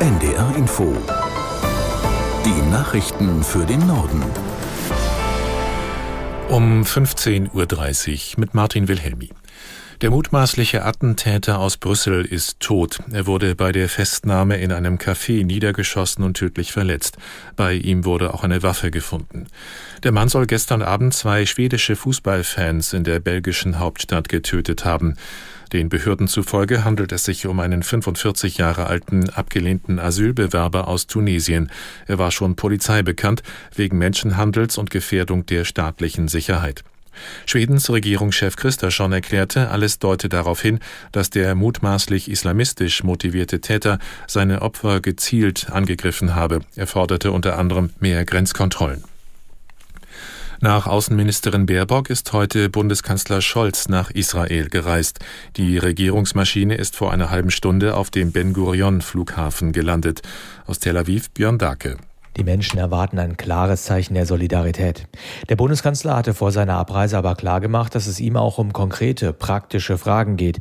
NDR Info. Die Nachrichten für den Norden. Um 15.30 Uhr mit Martin Wilhelmi. Der mutmaßliche Attentäter aus Brüssel ist tot. Er wurde bei der Festnahme in einem Café niedergeschossen und tödlich verletzt. Bei ihm wurde auch eine Waffe gefunden. Der Mann soll gestern Abend zwei schwedische Fußballfans in der belgischen Hauptstadt getötet haben. Den Behörden zufolge handelt es sich um einen 45 Jahre alten abgelehnten Asylbewerber aus Tunesien. Er war schon Polizei bekannt wegen Menschenhandels und Gefährdung der staatlichen Sicherheit. Schwedens Regierungschef Christersson erklärte, alles deute darauf hin, dass der mutmaßlich islamistisch motivierte Täter seine Opfer gezielt angegriffen habe. Er forderte unter anderem mehr Grenzkontrollen. Nach Außenministerin Baerbock ist heute Bundeskanzler Scholz nach Israel gereist. Die Regierungsmaschine ist vor einer halben Stunde auf dem Ben Gurion Flughafen gelandet. Aus Tel Aviv Björn Dake. Die Menschen erwarten ein klares Zeichen der Solidarität. Der Bundeskanzler hatte vor seiner Abreise aber klargemacht, dass es ihm auch um konkrete, praktische Fragen geht.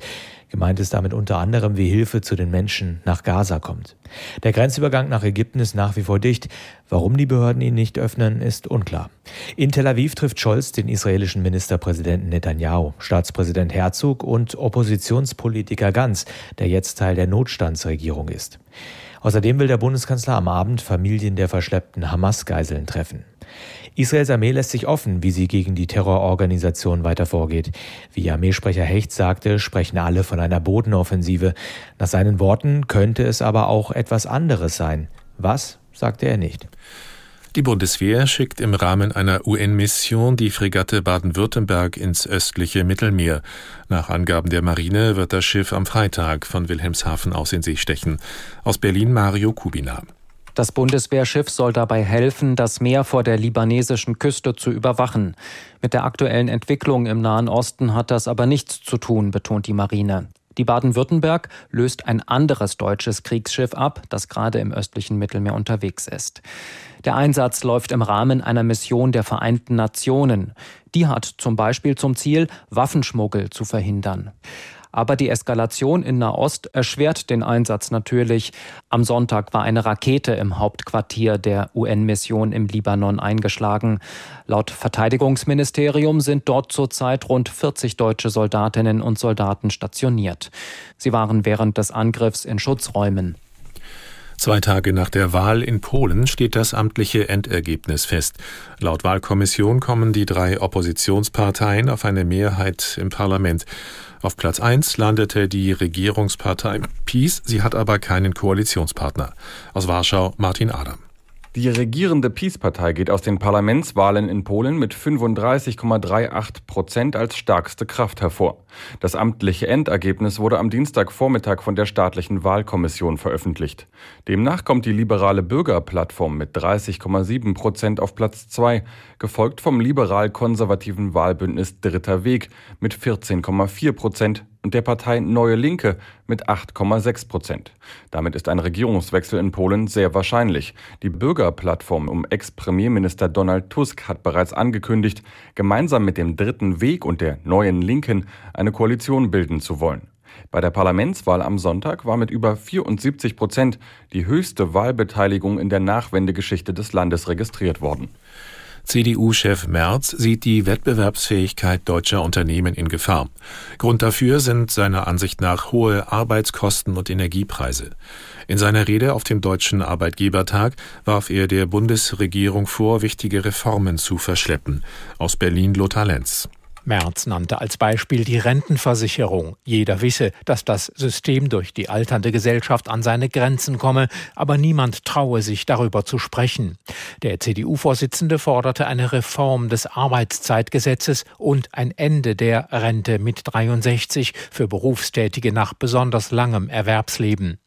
Gemeint ist damit unter anderem, wie Hilfe zu den Menschen nach Gaza kommt. Der Grenzübergang nach Ägypten ist nach wie vor dicht. Warum die Behörden ihn nicht öffnen, ist unklar. In Tel Aviv trifft Scholz den israelischen Ministerpräsidenten Netanyahu, Staatspräsident Herzog und Oppositionspolitiker Ganz, der jetzt Teil der Notstandsregierung ist. Außerdem will der Bundeskanzler am Abend Familien der verschleppten Hamas-Geiseln treffen. Israels Armee lässt sich offen, wie sie gegen die Terrororganisation weiter vorgeht. Wie Armeesprecher Hecht sagte, sprechen alle von einer Bodenoffensive. Nach seinen Worten könnte es aber auch etwas anderes sein. Was, sagte er nicht. Die Bundeswehr schickt im Rahmen einer UN-Mission die Fregatte Baden-Württemberg ins östliche Mittelmeer. Nach Angaben der Marine wird das Schiff am Freitag von Wilhelmshaven aus in See stechen. Aus Berlin Mario Kubina. Das Bundeswehrschiff soll dabei helfen, das Meer vor der libanesischen Küste zu überwachen. Mit der aktuellen Entwicklung im Nahen Osten hat das aber nichts zu tun, betont die Marine. Die Baden-Württemberg löst ein anderes deutsches Kriegsschiff ab, das gerade im östlichen Mittelmeer unterwegs ist. Der Einsatz läuft im Rahmen einer Mission der Vereinten Nationen. Die hat zum Beispiel zum Ziel, Waffenschmuggel zu verhindern. Aber die Eskalation in Nahost erschwert den Einsatz natürlich. Am Sonntag war eine Rakete im Hauptquartier der UN-Mission im Libanon eingeschlagen. Laut Verteidigungsministerium sind dort zurzeit rund 40 deutsche Soldatinnen und Soldaten stationiert. Sie waren während des Angriffs in Schutzräumen. Zwei Tage nach der Wahl in Polen steht das amtliche Endergebnis fest. Laut Wahlkommission kommen die drei Oppositionsparteien auf eine Mehrheit im Parlament. Auf Platz 1 landete die Regierungspartei PiS, sie hat aber keinen Koalitionspartner. Aus Warschau Martin Adam. Die regierende Peace-Partei geht aus den Parlamentswahlen in Polen mit 35,38 Prozent als stärkste Kraft hervor. Das amtliche Endergebnis wurde am Dienstagvormittag von der staatlichen Wahlkommission veröffentlicht. Demnach kommt die liberale Bürgerplattform mit 30,7 Prozent auf Platz 2, gefolgt vom liberal-konservativen Wahlbündnis Dritter Weg mit 14,4 Prozent und der Partei Neue Linke mit 8,6 Prozent. Damit ist ein Regierungswechsel in Polen sehr wahrscheinlich. Die Bürgerplattform um Ex-Premierminister Donald Tusk hat bereits angekündigt, gemeinsam mit dem Dritten Weg und der Neuen Linken eine Koalition bilden zu wollen. Bei der Parlamentswahl am Sonntag war mit über 74 Prozent die höchste Wahlbeteiligung in der Nachwendegeschichte des Landes registriert worden. CDU-Chef Merz sieht die Wettbewerbsfähigkeit deutscher Unternehmen in Gefahr. Grund dafür sind seiner Ansicht nach hohe Arbeitskosten und Energiepreise. In seiner Rede auf dem Deutschen Arbeitgebertag warf er der Bundesregierung vor, wichtige Reformen zu verschleppen. Aus Berlin Lothar Lenz. Merz nannte als Beispiel die Rentenversicherung. Jeder wisse, dass das System durch die alternde Gesellschaft an seine Grenzen komme, aber niemand traue sich darüber zu sprechen. Der CDU-Vorsitzende forderte eine Reform des Arbeitszeitgesetzes und ein Ende der Rente mit 63 für Berufstätige nach besonders langem Erwerbsleben.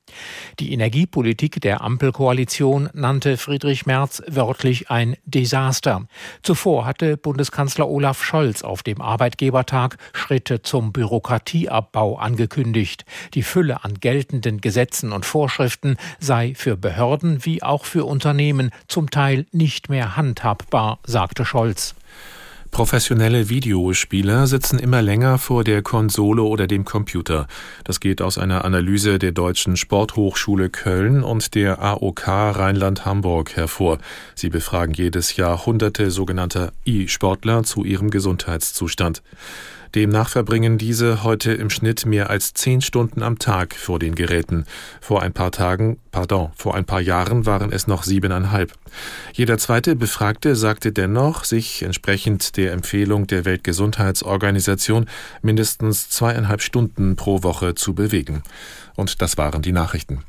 Die Energiepolitik der Ampelkoalition nannte Friedrich Merz wörtlich ein Desaster. Zuvor hatte Bundeskanzler Olaf Scholz auf dem Arbeitgebertag Schritte zum Bürokratieabbau angekündigt. Die Fülle an geltenden Gesetzen und Vorschriften sei für Behörden wie auch für Unternehmen zum Teil nicht mehr handhabbar, sagte Scholz. Professionelle Videospieler sitzen immer länger vor der Konsole oder dem Computer. Das geht aus einer Analyse der Deutschen Sporthochschule Köln und der AOK Rheinland-Hamburg hervor. Sie befragen jedes Jahr hunderte sogenannter E-Sportler zu ihrem Gesundheitszustand. Demnach verbringen diese heute im Schnitt mehr als zehn Stunden am Tag vor den Geräten. Vor ein paar Tagen, pardon, vor ein paar Jahren waren es noch siebeneinhalb. Jeder zweite Befragte sagte dennoch, sich entsprechend der Empfehlung der Weltgesundheitsorganisation mindestens zweieinhalb Stunden pro Woche zu bewegen. Und das waren die Nachrichten.